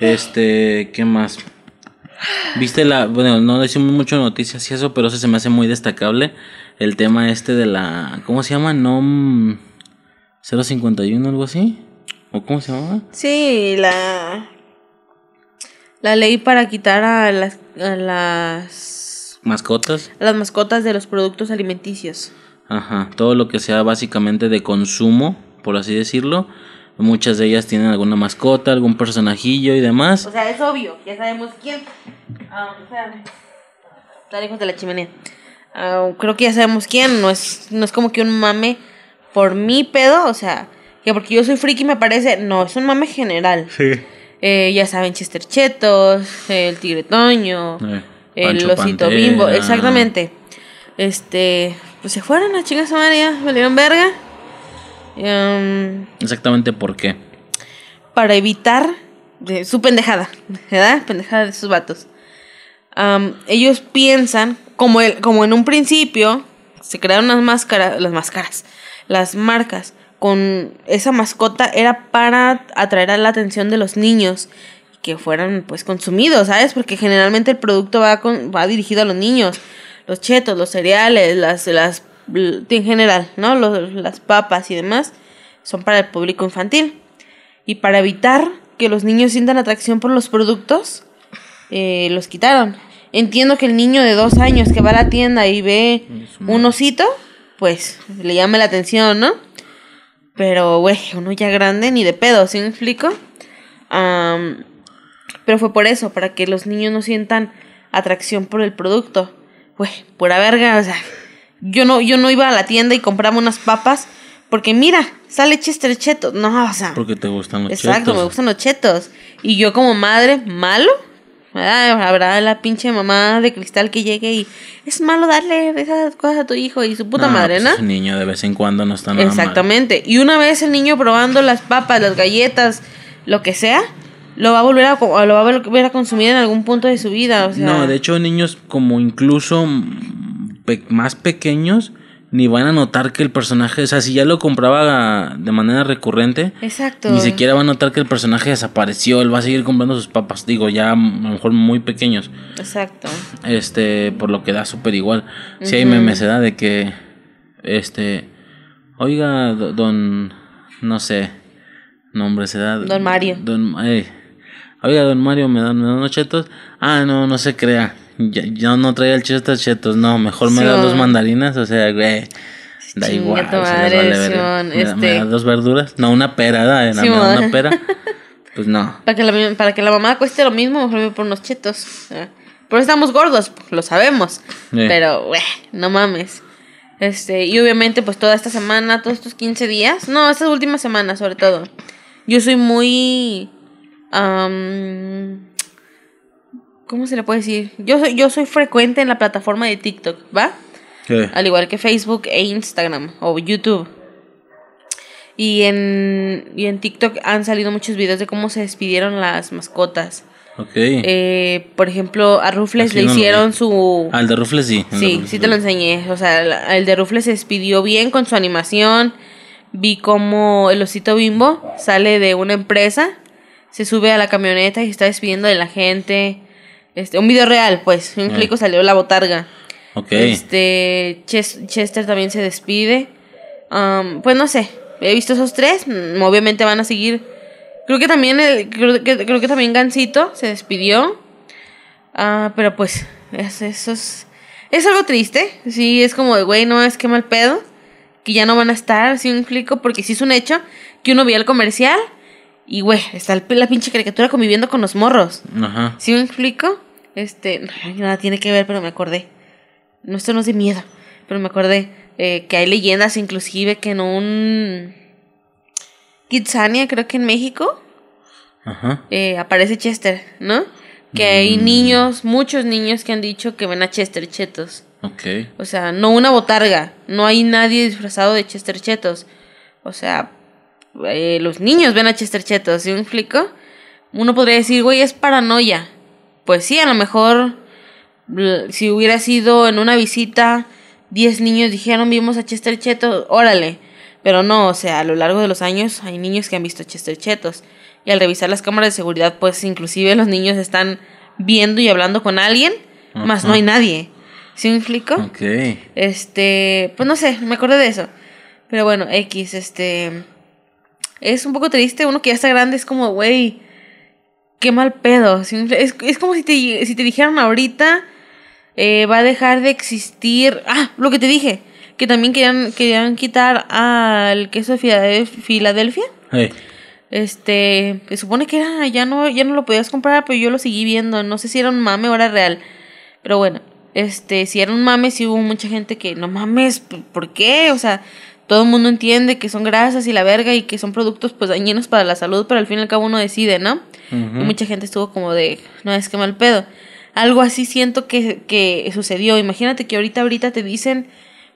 Este, ¿qué más? Viste la, bueno, no decimos mucho noticias y eso, pero eso se me hace muy destacable. El tema este de la, ¿cómo se llama? NOM 051, algo así. ¿O cómo se llama? Sí, la la ley para quitar a las, a las mascotas. A las mascotas de los productos alimenticios. Ajá, todo lo que sea básicamente de consumo, por así decirlo. Muchas de ellas tienen alguna mascota, algún personajillo y demás. O sea, es obvio, ya sabemos quién. Ah, espérame. Está lejos de la chimenea. Ah, creo que ya sabemos quién. No es, no es como que un mame por mi pedo, o sea, que porque yo soy friki me parece. No, es un mame general. Sí. Eh, ya saben, Chester Chetos, el Tigre Toño, Eh, el Osito Pantera. Bimbo, exactamente. Este, pues se fueron a chingas a madre ya, valieron verga. Em, Exactamente por qué. para evitar de su pendejada, ¿verdad? Pendejada de sus vatos. Am, ellos piensan, como, el, como en un principio, se crearon las máscaras, las máscaras, las marcas con esa mascota era para atraer a la atención de los niños que fueran pues consumidos, ¿sabes? Porque generalmente el producto va, con, va dirigido a los niños, los chetos, los cereales, las, las en general, ¿no? Los- las papas y demás son para el público infantil. Y para evitar que los niños sientan atracción por los productos, eh, los quitaron. Entiendo que el niño de dos años que va a la tienda y ve un osito, pues le llame la atención, ¿no? Pero, güey, uno ya grande, ni de pedo, ¿sí me explico? Am, pero fue por eso, para que los niños no sientan atracción por el producto. Güey, pura verga, o sea, yo no, yo no iba a la tienda y compraba unas papas porque mira, sale Chester Cheto. No, o sea, Porque te gustan los exacto, chetos. me gustan los chetos. Y yo como madre, malo. ¿verdad? Habrá la pinche mamá de cristal que llegue y es malo darle esas cosas a tu hijo y su puta No, madre, pues ¿no? niño de vez en cuando no está nada mal. Exactamente. Y una vez el niño probando las papas, las galletas, lo que sea, lo va a volver a, lo va a volver a consumir en algún punto de su vida. O sea, No, de hecho niños como incluso pe- más pequeños ni van a notar que el personaje, o sea, si ya lo compraba de manera recurrente, Exacto. ni siquiera va a notar que el personaje desapareció, él va a seguir comprando sus papas, digo, ya a lo mejor muy pequeños, Exacto. este, por lo que da súper igual. Si hay memes, ¿verdad? De que, este, oiga, do- don, no sé, nombre se da. Don Mario. Don, eh, oiga, don Mario, ¿me dan, me dan unos chetos? Ah, no, no se crea. Ya, yo no traía el chetos chetos, no, mejor me Sí, da dos mandarinas, o sea, güey. Da Chinga igual, o sea, vale. Simón, ¿Me, este- da dos verduras? No, una pera, ¿da? Sí, ¿Me da una pera? Pues no. Para que, la, para que la mamá cueste lo mismo, mejor me por unos chetos. Por eso estamos gordos, lo sabemos. Pero, güey, no mames. Este, y obviamente, pues toda esta semana, todos estos 15 días, no, estas últimas semanas sobre todo, yo soy muy. ¿Cómo se le puede decir? Yo soy, yo soy frecuente en la plataforma de TikTok, ¿va? ¿Qué? al igual que Facebook e Instagram o YouTube. Y en, y en TikTok han salido muchos videos de cómo se despidieron las mascotas. Ok. Eh, por ejemplo, a Rufles Así le no hicieron su... Al de Rufles sí. de Sí, Rufles sí te lo enseñé. O sea, el de Rufles se despidió bien con su animación. Vi cómo el osito bimbo sale de una empresa, se sube a la camioneta y se está despidiendo de la gente. Este, un video real, pues. Un clico salió la botarga. Ok. Este, Ches- Chester también se despide. Pues no sé, he visto esos tres, mm, obviamente van a seguir. Creo que también el, creo que, creo que también Gansito se despidió. Ah, pero pues es, eso es, es algo triste. Sí, es como de, güey, no es que mal pedo. Que ya no van a estar, si me explico, porque sí es un hecho que uno veía el comercial y, güey, está el- la pinche caricatura conviviendo con los morros. Ajá. ¿Sí me explico? Este, no, nada tiene que ver, pero me acordé. No, esto no es de miedo, pero me acordé eh, que hay leyendas inclusive que en un Kitsania, creo que en México, Ajá. eh, aparece Chester, ¿no? Que hay niños, muchos niños que han dicho que ven a Chester Chetos. Ok. O sea, no una botarga, no hay nadie disfrazado de Chester Chetos. O sea, eh, los niños ven a Chester Chetos, ¿sí me explico? Uno podría decir, güey, es paranoia. Pues sí, a lo mejor si hubiera sido en una visita, 10 niños dijeron, vimos a Chester Chetos, órale. Pero no, o sea, a lo largo de los años hay niños que han visto a Chester Chetos. Y al revisar las cámaras de seguridad, pues inclusive los niños están viendo y hablando con alguien, más no hay nadie. ¿Sí me explico? Ok. Este, pues no sé, me acordé de eso. Pero bueno, X, este... Es un poco triste, uno que ya está grande es como, güey, qué mal pedo. Es, es como si te, si te dijeran ahorita, eh, va a dejar de existir... Ah, lo que te dije, que también querían, querían quitar al queso de Filadelfia. Hey. Este, se supone que era, ya no, ya no lo podías comprar, pero yo lo seguí viendo. No sé si era un mame o era real. Pero bueno, este, si era un mame, sí hubo mucha gente que, no mames, ¿por qué? O sea, todo el mundo entiende que son grasas y la verga y que son productos pues dañinos para la salud, pero al fin y al cabo uno decide, ¿no? Y mucha gente estuvo como de, no es que mal pedo. Algo así siento que, que sucedió. Imagínate que ahorita, ahorita te dicen,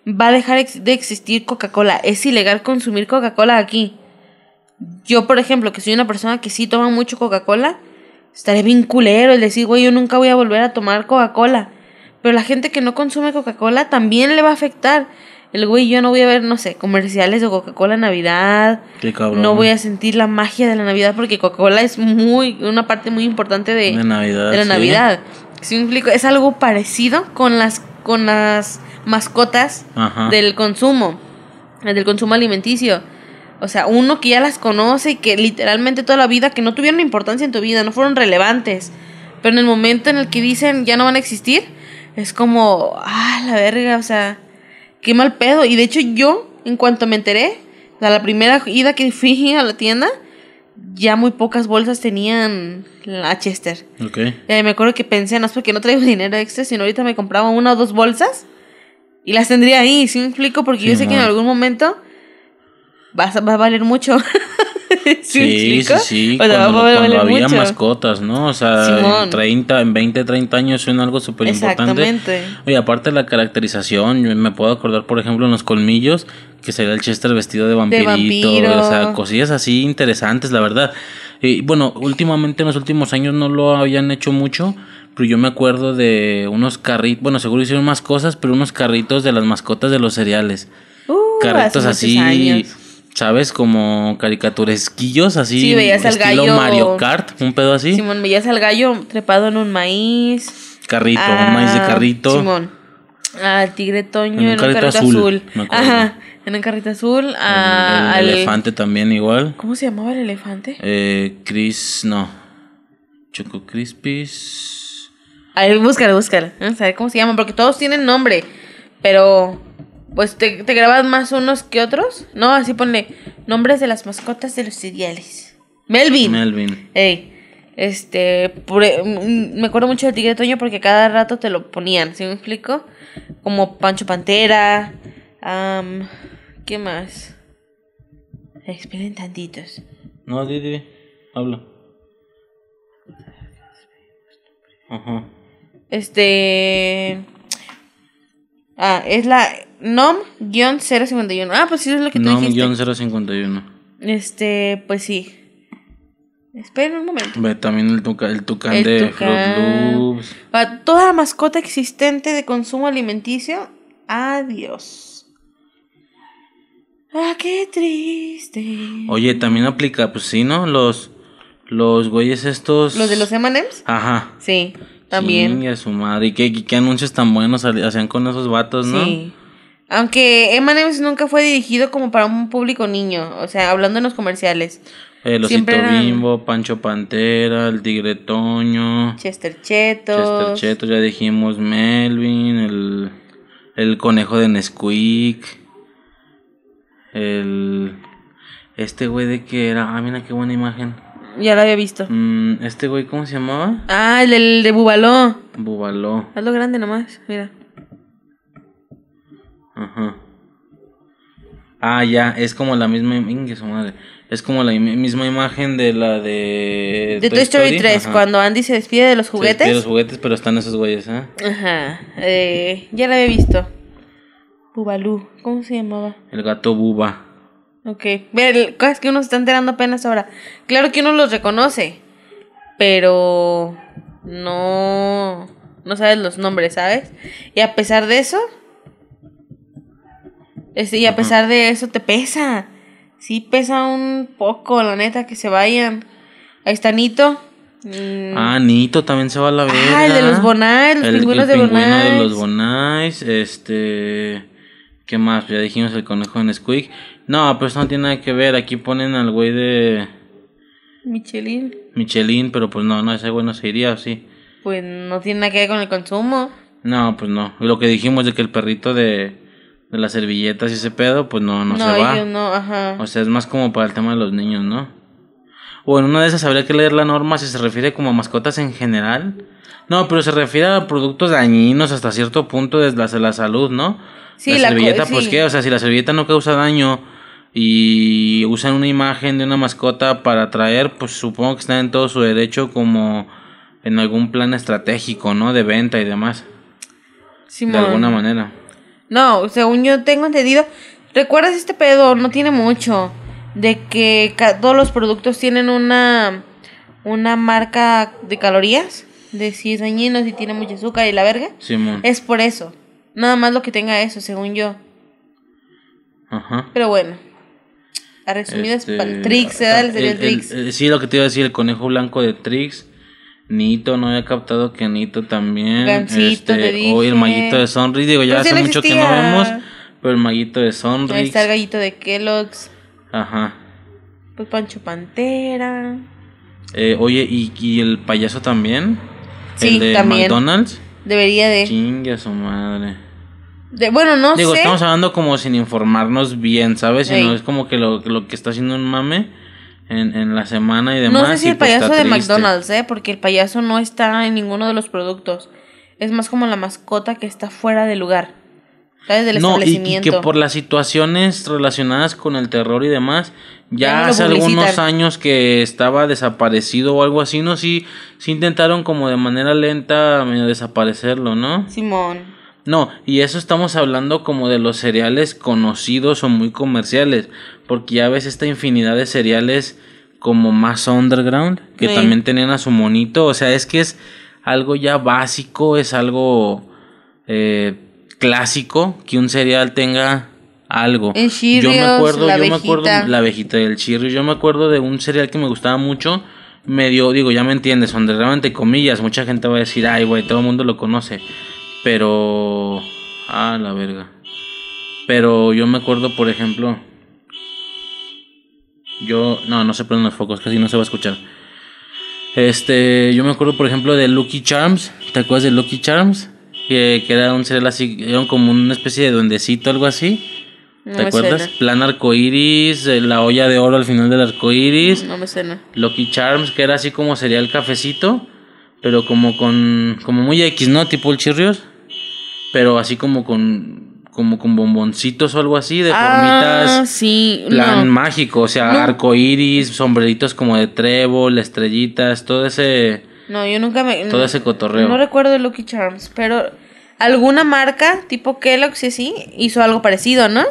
va a dejar de existir Coca-Cola. Es ilegal consumir Coca-Cola aquí. Yo, por ejemplo, que soy una persona que sí toma mucho Coca-Cola, estaré bien culero el decir, güey, yo nunca voy a volver a tomar Coca-Cola. Pero la gente que no consume Coca-Cola también le va a afectar. El güey, yo no voy a ver, no sé, comerciales de Coca-Cola Navidad. Qué cabrón. No voy a sentir la magia de la Navidad porque Coca-Cola es muy, una parte muy importante de, De Navidad, de la sí. Navidad. ¿Sí me explico? Es algo parecido con las, con las mascotas Ajá. del consumo, del consumo alimenticio. O sea, uno que ya las conoce y que literalmente toda la vida, que no tuvieron importancia en tu vida, no fueron relevantes. Pero en el momento en el que dicen ya no van a existir, es como, ah, la verga, o sea, qué mal pedo. Y de hecho yo, en cuanto me enteré, sea, la primera ida que fui a la tienda, ya muy pocas bolsas tenían la Chester. Ok. Eh, me acuerdo que pensé, no es porque no traigo dinero extra, sino ahorita me compraba una o dos bolsas y las tendría ahí, ¿sí me explico? Porque yo sé que en algún momento va a, va a valer mucho. ¿Sí, Sí, sí. O sea, cuando va a cuando valer había mucho. mascotas, ¿no? O sea, Simón. en 30, en 20, 30 años son algo súper importante. Oye, aparte de la caracterización, yo me puedo acordar, por ejemplo, en los colmillos, que sería el Chester vestido de vampirito, vampiro. o sea, cosillas así interesantes, la verdad. Y bueno, últimamente en los últimos años no lo habían hecho mucho, pero yo me acuerdo de unos carritos, bueno, seguro hicieron más cosas, pero unos carritos de las mascotas de los cereales. Uh, carritos así, años. ¿Sabes? Como caricaturesquillos así, Sí, veías al estilo gallo. Mario Kart, un pedo así. Simón, veías al gallo trepado en un maíz. Carrito, Ah, un maíz de carrito. Simón. Al tigre Toño En un en carrito carrito azul, azul. me acuerdo. Ajá, en un carrito azul. El- ah, el al- elefante también igual. ¿Cómo se llamaba el elefante? Eh, Chris, no. Choco Crispies. A ver, búscalo, búscalo. Vamos a ver cómo se llaman, porque todos tienen nombre. Pero, pues, ¿te, te grabas más unos que otros? No, así ponle nombres de las mascotas de los cereales. Melvin. Melvin. Ey, este, mm, me acuerdo mucho del tigre Toño porque cada rato te lo ponían, ¿sí me explico? Como Pancho Pantera, ¿qué más? Esperen tantitos. No, di, di, habla. Ajá. Este, ah, es la NOM-051. Ah, pues sí, es lo que tú No, dijiste. guion 051. Este, pues sí. Esperen un momento. Ve también el, tuca, el tucán El de tucán. Fruit Loops. Para toda mascota existente de consumo alimenticio, adiós. Ah, qué triste. Oye, también aplica, pues sí, ¿no? Los, los güeyes estos. ¿Los de los M&M's? Ajá. Sí, también. Sí, a su madre. ¿Y qué, y qué anuncios tan buenos hacían con esos vatos, no? Sí. Aunque M&M's nunca fue dirigido como para un público niño, o sea, hablando en los comerciales. El osito eran- bimbo, Pancho Pantera, el tigre Toño, Chester Chetos. Chester Cheto, ya dijimos Melvin, el, el conejo de Nesquik, el... Este güey de que era... Ah, mira qué buena imagen. Ya lo había visto. Mm, este güey, ¿cómo se llamaba? Ah, el del de Bubaló. Bubaló. Hazlo grande nomás, mira. Ajá. Ah, ya, es como la misma... Madre. Es como la misma imagen de la de... De Toy Story 3, Ajá. cuando Andy se despide de los Se despide juguetes. los juguetes, pero están esos güeyes, ¿eh? Ajá. Eh, ya lo había visto. Bubalú. ¿Cómo se llamaba? El gato buba. Ok. Ve, el- es que uno se está enterando apenas ahora. Claro que uno los reconoce. Pero no. No sabes los nombres, ¿sabes? Y a pesar de eso. Este, y a pesar de eso te pesa. Sí pesa un poco, la neta, que se vayan. Ahí está Nito. Mm. Ah, Nito también se va a la verga. Ah, el de los Bonais, los El- pingüinos el de pingüino Bonais. de los Bonais, este... ¿Qué más? Ya dijimos el conejo en Squeak. No, pero eso no tiene nada que ver. Aquí ponen al güey de Michelin. Michelin, pero pues no, no, ese güey no se iría, ¿o sí? Pues no tiene nada que ver con el consumo. No, pues no. Lo que dijimos de que el perrito de, de las servilletas y ese pedo, pues no, no, se va. no, ajá. O sea, es más como para el tema de los niños, ¿no? O en una de esas habría que leer la norma si se refiere como a mascotas en general. No, pero se refiere a productos dañinos hasta cierto punto desde la, la salud, ¿no? Sí, la, la servilleta, pues sí. qué, o sea, si la servilleta no causa daño y usan una imagen de una mascota para atraer, pues supongo que están en todo su derecho como en algún plan estratégico, ¿no? De venta y demás, Simón. de alguna manera. No, según yo tengo entendido. ¿Recuerdas este pedo? No tiene mucho. De que todos los productos tienen una. Una marca de calorías. De si es dañino, si tiene mucho azúcar y la verga. Simón. Es por eso. Nada más lo que tenga eso, según yo. Ajá. Pero bueno. A resumidas, Este, para el Trix, ¿eh? El- sí, lo que te iba a decir, el conejo blanco de Trix. Nito, no había captado que Nito también. Gansito, te dije. Hoy el maguito de Sonrix. Digo, ya Pero sí hace no mucho que no vemos. Pero el maguito de Ahí Sonrix. está el gallito de Kellogg's. Ajá. Pues Pancho Pantera. Eh, oye, ¿y, y el payaso también? Sí, el de también. McDonald's. Debería de. Chingue a su madre. de bueno, no Digo, sé. estamos hablando como sin informarnos bien, ¿sabes? Sino Ey. es como que lo, lo que está haciendo un mame en, en la semana y No demás. sé si el payaso de triste. McDonald's, ¿eh? Porque el payaso no está en ninguno de los productos. Es más como la mascota que está fuera del lugar. ¿Sabes? Del No, y- y, establecimiento. que por las situaciones relacionadas con el terror y demás, Ya no hace algunos años que estaba desaparecido o algo así, ¿no? Sí, sí intentaron como de manera lenta medio desaparecerlo, ¿no? Simón. No, y eso estamos hablando como de los cereales conocidos o muy comerciales, porque ya ves esta infinidad de cereales como más underground, que Sí. también tenían a su monito, o sea, es que es algo ya básico, es algo eh, clásico que un cereal tenga algo. El yo me Cheerios, acuerdo, la yo me acuerdo abejita. la abejita del chirro, yo me acuerdo de un cereal que me gustaba mucho, medio, digo, ya me entiendes, underground entre comillas, mucha gente va a decir, ay, güey, todo el mundo lo conoce. Pero. Ah, la verga. Pero yo me acuerdo, por ejemplo. Yo. No, no se prenden los focos, casi no se va a escuchar. Este. Yo me acuerdo, por ejemplo, de Lucky Charms. ¿Te acuerdas de Lucky Charms? Que, que era un cereal así. Era como una especie de duendecito, algo así. ¿Te acuerdas? Plan arcoiris, eh, la olla de oro al final del arcoiris. No me suena. Lucky Charms, que era así como sería el cafecito, pero como con, como muy X, ¿no? Tipo el chirrios, pero así como con, como con bomboncitos o algo así, de Ah, formitas, sí. plan no. mágico, o sea, No. arco iris, sombreritos como de trébol, estrellitas, todo ese, No, yo nunca me. todo ese cotorreo. No recuerdo Lucky Charms, pero alguna marca tipo Kellogg's y así hizo algo parecido, ¿no?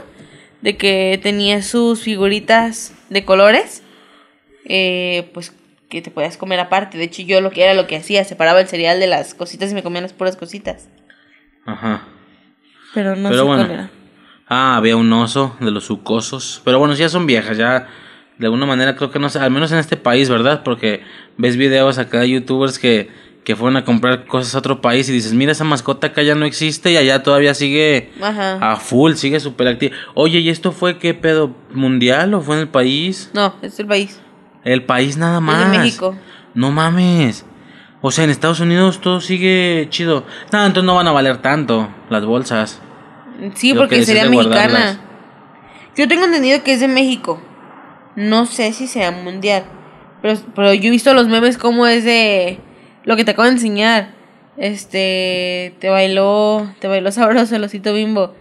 De que tenía sus figuritas de colores, eh, pues que te podías comer aparte. De hecho, yo lo que era lo que hacía, separaba el cereal de las cositas y me comía las puras cositas. Ajá. Pero no Pero sé bueno. cuál era. Ah, había un oso de los sucosos. Pero bueno, ya son viejas, ya de alguna manera creo que no sé, al menos en este país, ¿verdad? Porque ves videos acá de youtubers que, que fueron a comprar cosas a otro país y dices, mira, esa mascota acá ya no existe y allá todavía sigue Ajá. a full, sigue súper activa. Oye, ¿y esto fue qué pedo? ¿Mundial o fue en el país? No, es el país. El país nada Es más. de México. No mames. O sea, en Estados Unidos todo sigue chido. No, entonces no van a valer tanto las bolsas. Sí, Lo que porque sería mexicana. guardarlas. Yo tengo entendido que es de México. No sé si sea mundial. Pero, pero yo he visto los memes como es de lo que te acabo de enseñar. Este, te bailó, te bailó sabroso el osito bimbo.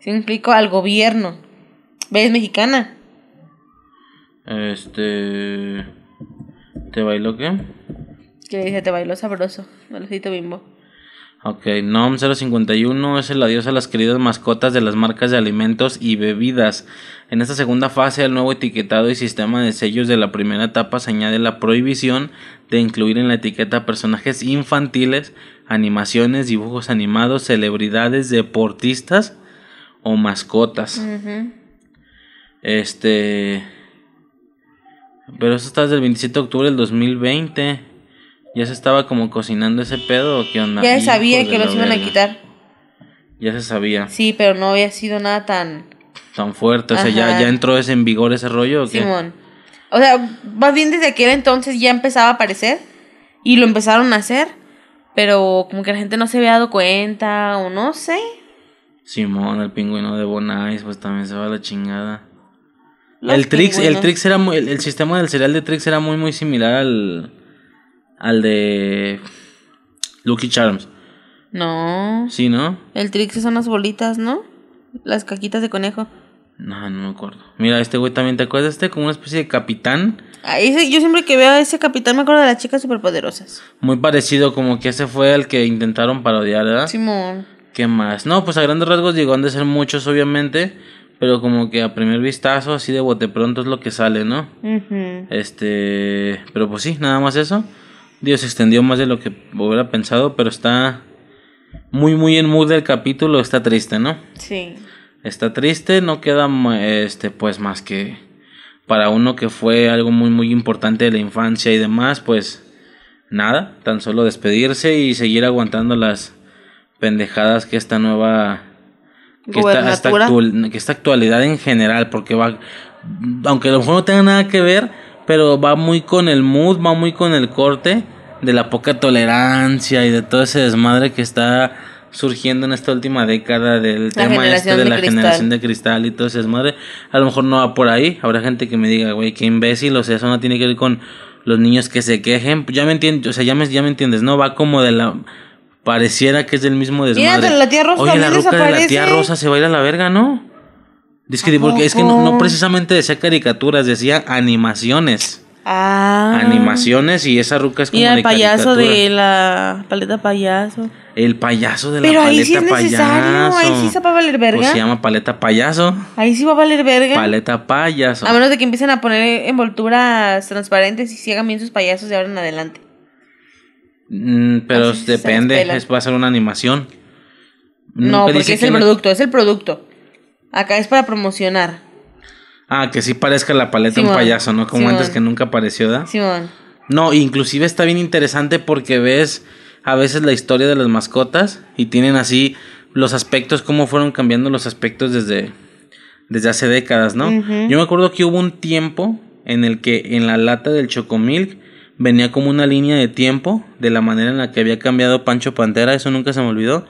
Si me explico al gobierno. ¿Ves mexicana? Este. ¿Te bailó qué? Que le dice, te bailó sabroso el osito bimbo. Ok, NOM 051 es el adiós a las queridas mascotas de las marcas de alimentos y bebidas. En esta segunda fase al nuevo etiquetado y sistema de sellos de la primera etapa se añade la prohibición de incluir en la etiqueta personajes infantiles, animaciones, dibujos animados, celebridades, deportistas o mascotas. Este. Pero eso está desde el 27 de octubre del 2020. ¿Ya se estaba como cocinando ese pedo o qué onda? Ya se sabía que los iban a quitar. Ya se sabía. Sí, pero no había sido nada tan... Tan fuerte. O sea, ya, ya entró ese en vigor ese rollo o qué? Simón. O sea, más bien desde aquel entonces ya empezaba a aparecer y lo empezaron a hacer, pero como que la gente no se había dado cuenta o no sé. Simón, el pingüino de Bonais, pues también se va a la chingada. Los el Trix, el. Trix era muy, el, el sistema del cereal de Trix era muy muy similar al al de Lucky Charms. No. Sí, ¿no? El Trix son las bolitas, ¿no? Las caquitas de conejo. No, no me acuerdo. Mira, este güey también te acuerdas este como una especie de capitán, Ah, ese- yo siempre que veo a ese capitán me acuerdo de las chicas superpoderosas. muy parecido como que ese fue el que intentaron parodiar, ¿verdad? Simón. ¿Qué más? No, pues a grandes rasgos digo, han de ser muchos obviamente, pero como que a primer vistazo así de bote pronto es lo que sale, ¿no? Este, pero pues sí, nada más eso. Dios se extendió más de lo que hubiera pensado, pero está muy, muy en mood del capítulo. Está triste, ¿no? Sí. Está triste, no queda, este, pues más que para uno que fue algo muy, muy importante de la infancia y demás, pues nada, tan solo despedirse y seguir aguantando las pendejadas que esta nueva que esta, esta Gobernatura. actual- que esta actualidad en general, porque va, aunque a lo mejor no tenga nada que ver, pero va muy con el mood, va muy con el corte de la poca tolerancia y de todo ese desmadre que está surgiendo en esta última década del La tema este de la generación de cristal y todo ese desmadre. A lo mejor no va por ahí, habrá gente que me diga, güey, qué imbécil, o sea, eso no tiene que ver con los niños que se quejen, ya me entiendes, o sea, ya me, ya me entiendes, no va como de la pareciera que es del mismo Mira, desmadre. la tía Rosa Oye, la ruca de la tía. Rosa se va a ir a la verga, ¿no? Dice que ¿A porque es que no, precisamente decía caricaturas, decía animaciones. Ah. Animaciones y esa ruca es como de el payaso caricatura. de la paleta payaso. El payaso de la Pero ahí paleta sí es necesario, payaso. ahí sí se va a valer verga. Pues se llama paleta payaso. Ahí sí va a valer verga. Paleta payaso. A menos de que empiecen a poner envolturas transparentes y hagan bien sus payasos de ahora en adelante. Mm, pero Así se depende, es, va a ser una animación. No, porque es el producto, es el producto. Acá es para promocionar. Ah, que sí parezca la paleta un payaso, ¿no? Como Simón. antes que nunca apareció, ¿verdad? Simón. No, inclusive está bien interesante porque ves a veces la historia de las mascotas y tienen así los aspectos, cómo fueron cambiando los aspectos desde, desde hace décadas, ¿no? Yo me acuerdo que hubo un tiempo en el que en la lata del Chocomilk venía como una línea de tiempo de la manera en la que había cambiado Pancho Pantera, eso nunca se me olvidó.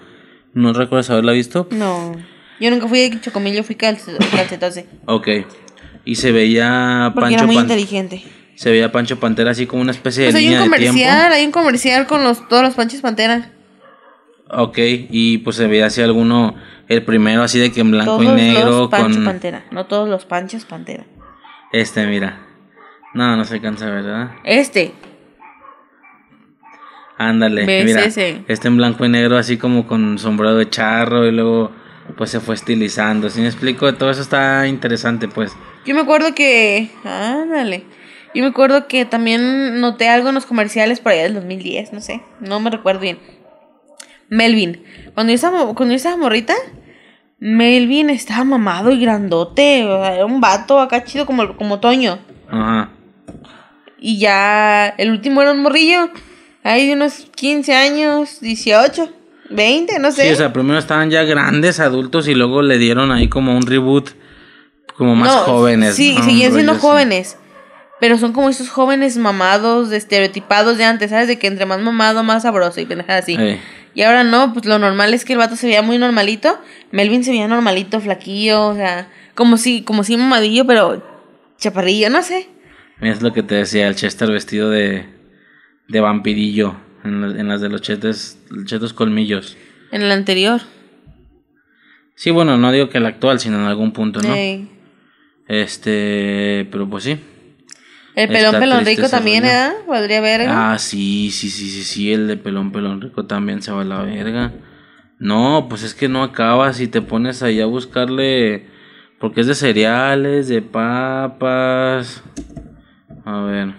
¿No recuerdas haberla visto? No. Yo nunca fui de chocomil, yo fui calce- calcetose. Ok. Y se veía Porque Pancho era muy Pan- inteligente. se veía Pancho Pantera así como una especie de Pues hay línea un de tiempo. comercial, hay un comercial con los, todos los panches pantera. Ok, y pues se veía así alguno, el primero así de que en blanco Todos y negro los pancho con pantera. No todos los panchos pantera. este, mira. No, no se cansa, ¿verdad? Este. Ándale, ¿Ves mira. Este en blanco y negro así como con sombrero de charro y luego pues se fue estilizando. ¿Sí me explico? Todo eso está interesante, pues. Yo me acuerdo que. Ándale. Yo me acuerdo que también noté algo en los comerciales por allá del 2010, no sé. No me recuerdo bien. Melvin. Cuando yo estaba, cuando yo estaba morrita, Melvin estaba mamado y grandote. o sea, era un vato acá chido como, como Toño. Ajá. Y ya el último era un morrillo. Ahí de unos 15 años, 18, 20, no sé. Sí, o sea, primero estaban ya grandes, adultos y luego le dieron ahí como un reboot como más No, jóvenes. Sí, Un siendo jóvenes. Pero son como esos jóvenes mamados, de estereotipados de antes, ¿sabes? De que entre más mamado, más sabroso y pendejada así. Eh. Y ahora no, pues lo normal es que el vato se veía muy normalito. Melvin se veía normalito, flaquillo, o sea, como si, como si mamadillo, pero chaparrillo, no sé. Es lo que te decía, el Chester vestido de, de vampirillo en, la- en las de los chetes, chetos colmillos. En el anterior. Sí, bueno, no digo que el actual, sino en algún punto, ¿no? Ey. Este, pero pues sí. El pelón pelón rico también. ¿eh? Podría ver. Ah, sí, sí, sí, sí, sí, el de pelón, pelón rico también se va a la verga. No, pues es que no acabas y te pones ahí a buscarle, porque es de cereales, de papas. A ver.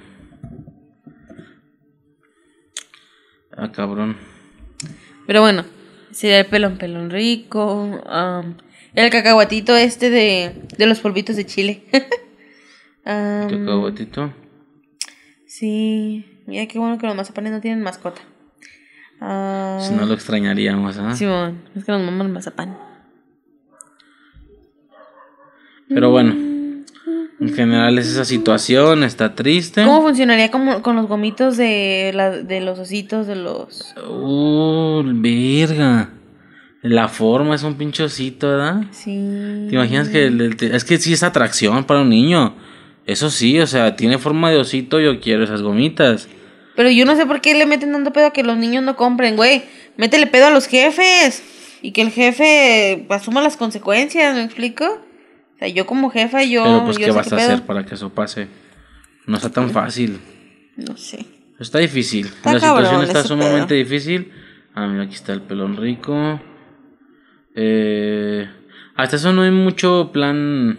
Ah, cabrón. Pero bueno, sería el pelón pelón rico. am, el cacahuatito este de, de los polvitos de chile. Am, Cacahuatito. Sí. Mira qué bueno que los mazapanes no tienen mascota. Ah, Si no lo extrañaríamos, ¿ah? Simón, es que nos maman el mazapán. Pero bueno, en general es esa situación, está triste. ¿Cómo funcionaría como con los gomitos de, la, de los ositos de los... Uh, verga. La forma es un pinchocito, ¿verdad? Sí. ¿Te imaginas que el- el- es que sí es atracción para un niño? Eso sí, o sea, tiene forma de osito, yo quiero esas gomitas. Pero yo no sé por qué le meten tanto pedo a que los niños no compren, güey. Métele pedo a los jefes. Y que el jefe asuma las consecuencias, ¿me explico? O sea, yo como jefa, yo... Pero pues, yo ¿qué vas a hacer para que eso pase? No está tan fácil. No sé. Está difícil. Está la situación está sumamente pedo. difícil. Ah, mira, aquí está el pelón rico. Eh, hasta eso no hay mucho plan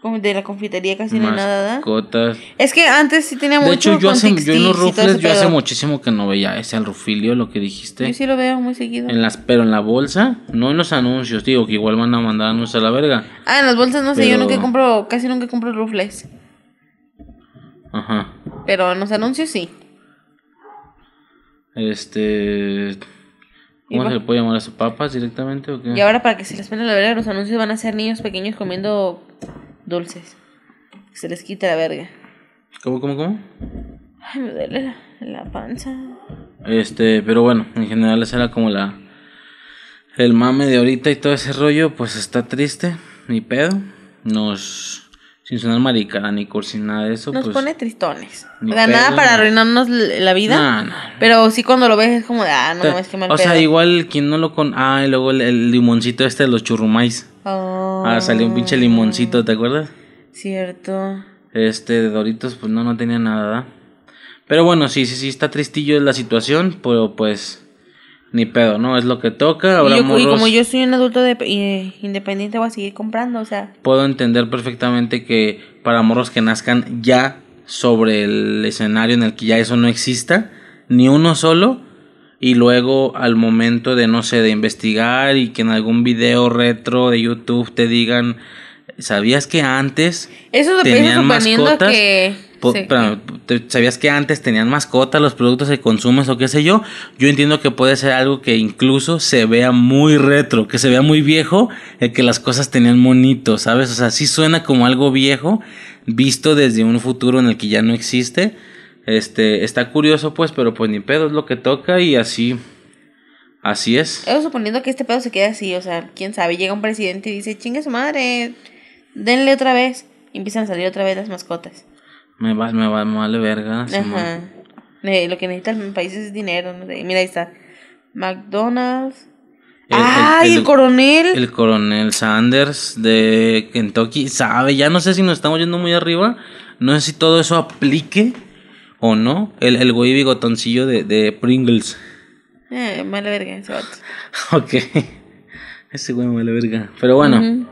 Como de la confitería casi no hay nada, mascotas. Es que antes sí tenía De mucho hecho, yo, hace, yo en los rufles, yo hace muchísimo que no veía ese al rufilio, lo que dijiste. Yo sí lo veo muy seguido. En las, pero en la bolsa, no en los anuncios, digo, que igual van a mandar anuncios a la verga. Ah, en las bolsas no sé, yo nunca compro, casi nunca compro rufles. Ajá. Pero en los anuncios sí. Este. ¿Cómo se le puede llamar a eso? ¿Papas directamente o qué? Y ahora para que se les pene la verga, los anuncios van a ser niños pequeños comiendo dulces. Que se les quite la verga. ¿Cómo, cómo, cómo? Ay, me duele la, la panza. Este, pero bueno, en general esa era como la. El mame de ahorita y todo ese rollo, pues está triste, ni pedo. Nos. Sin sonar maricada ni cursi, nada de eso, Nos pues. pone tristones. O sea, nada para arruinarnos la vida. Nah, nah. Pero sí cuando lo ves es como de, ah, no mames, qué mal o sea, igual quien no lo con. Ah, y luego el, el limoncito este de los churrumais. Oh, Ah, salió un pinche limoncito, ¿te acuerdas? Cierto. Este, de Doritos, pues no, no tenía nada. Pero bueno, sí, sí, sí, está tristillo la situación, pero pues. Ni pedo, ¿no? Es lo que toca. Ahora y, yo- y como yo soy un adulto de, eh, independiente, voy a seguir comprando, o sea. Puedo entender perfectamente que para morros que nazcan ya sobre el escenario en el que ya eso no exista, ni uno solo, y luego al momento de, no sé, de investigar y que en algún video retro de YouTube te digan, ¿sabías que antes Eso lo tenían mascotas? que. Po- sí, espérame, ¿te- ¿Sabías que antes tenían mascotas los productos que consumes o qué sé yo? Yo entiendo que puede ser algo que incluso se vea muy retro, que se vea muy viejo, el que las cosas tenían monitos, ¿sabes? O sea, sí suena como algo viejo, visto desde un futuro en el que ya no existe. Este, está curioso pues, pero pues ni pedo es lo que toca y así, así es. Eso suponiendo que este pedo se quede así, o sea, quién sabe, llega un presidente y dice, chingue su madre, denle otra vez. Y empiezan a salir otra vez las mascotas. Me va, me va, me vale verga. Ajá. Eh, lo que necesita el país es dinero, no sé. Mira, ahí está. McDonald's. El- el- ¡Ay, el, el- coronel! El coronel Sanders de Kentucky sabe, ya no sé si nos estamos yendo muy arriba, no sé si todo eso aplique o no. El, el güey bigotoncillo de, de Pringles. Eh, mala verga ese vato. ok. Ese güey me vale verga. Pero bueno.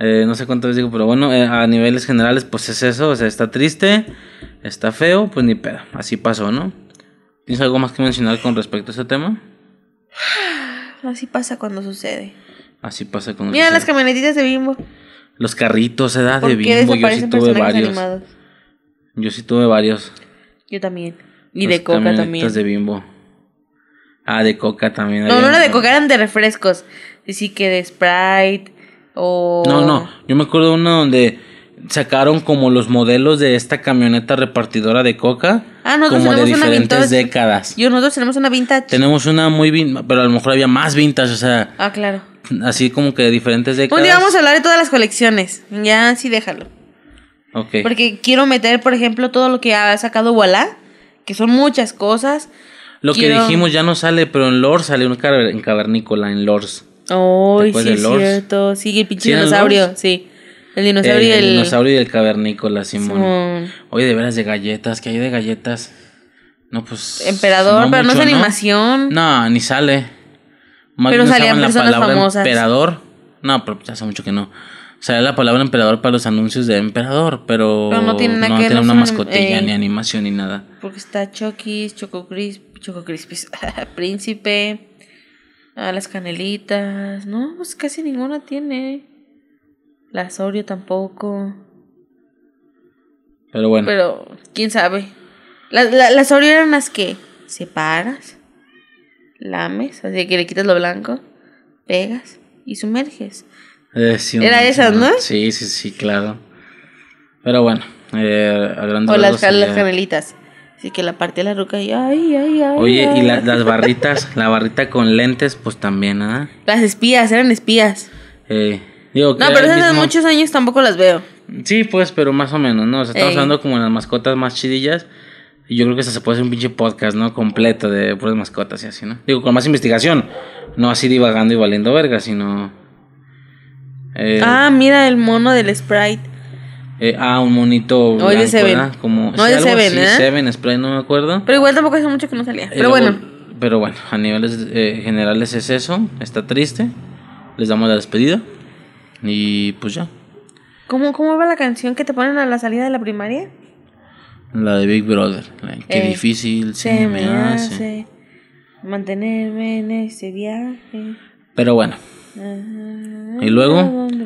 Eh, no sé cuánto les digo, pero bueno, eh, a niveles generales, pues es eso. O sea, está triste, está feo, pues ni pedo. Así pasó, ¿no? ¿Tienes algo más que mencionar con respecto a ese tema? Así pasa cuando sucede. Así pasa con Mira las camionetitas de Bimbo. los carritos, edad ¿Por de bimbo. Yo sí tuve varios. animados? Yo sí tuve varios. Yo también. Y de coca también. de bimbo. Ah, de coca también. No, no era de coca, eran de refrescos. Y sí que de Sprite o... No, no. Yo me acuerdo de una donde sacaron como los modelos de esta camioneta repartidora de coca. Ah, nosotros como de diferentes vintage. décadas. Yo, nosotros tenemos una vintage. Tenemos una muy vintage, pero a lo mejor había más vintage, o sea, Ah, claro. así como que de diferentes décadas. Un día vamos a hablar de todas las colecciones. Ya, sí, déjalo. Ok. Porque quiero meter, por ejemplo, todo lo que ha sacado Walla, que son muchas cosas. Lo que dijimos ya no sale, pero en Lors sale un en cavernícola, en Lors. Después sí, es cierto. Sí, el pinche ¿Sí, dinosaurio, sí. El dinosaurio y el, el. el dinosaurio y el cavernícola, Simón. Simón. Oye, de veras de galletas, ¿qué hay de galletas? No, pues. Emperador, pero no es animación. No, ni sale. Más Pero salían la personas palabra famosas. emperador. No, pero ya hace mucho que no. Salía la palabra emperador para los anuncios de emperador, pero, Pero no tiene nada que ver, tiene no una mascotilla, eh, ni animación, ni nada. Porque está Chokis, Choco Crisp, Choco Crispis, Príncipe, ah, las canelitas. No, pues casi ninguna tiene. La Oreo tampoco. Pero bueno. Pero, quién sabe. La- la- las Oreo eran las que separas, lames, así que le quitas lo blanco, pegas y sumerges. Eh, sí, Era esas, ¿no? Sí, sí, sí, claro. Pero bueno, eh, grandes O las, las canelitas. Así que la parte de la ruca y ay, ay, ay. Oye, y la- las barritas, la barrita con lentes, pues también, ¿ah? Las espías, eran espías. Eh, digo No, pero esas de muchos años tampoco las veo. Sí, pues, pero más o menos, ¿no? O sea, estamos Ey. hablando como de las mascotas más chidillas. Y yo creo que hasta se puede hacer un pinche podcast, ¿no? Completo de puras mascotas y así, ¿no? Digo, con más investigación. No así divagando y valiendo verga, sino. Eh, Ah, mira el mono del Sprite. Eh, ah, un monito. Blanco, Seven. ¿verdad? Como, No, Seven, así, ¿eh? Seven, Sprite, no me acuerdo. Pero igual tampoco hace mucho que no salía. Y Pero luego- bueno. Pero bueno, a niveles eh, generales es eso. Está triste. Les damos la despedida. Y pues ya. ¿Cómo, ¿Cómo va la canción que te ponen a la salida de la primaria? La de Big Brother. Qué Eh, difícil se, me hace. mantenerme en ese viaje. Pero bueno. Ajá. Y luego,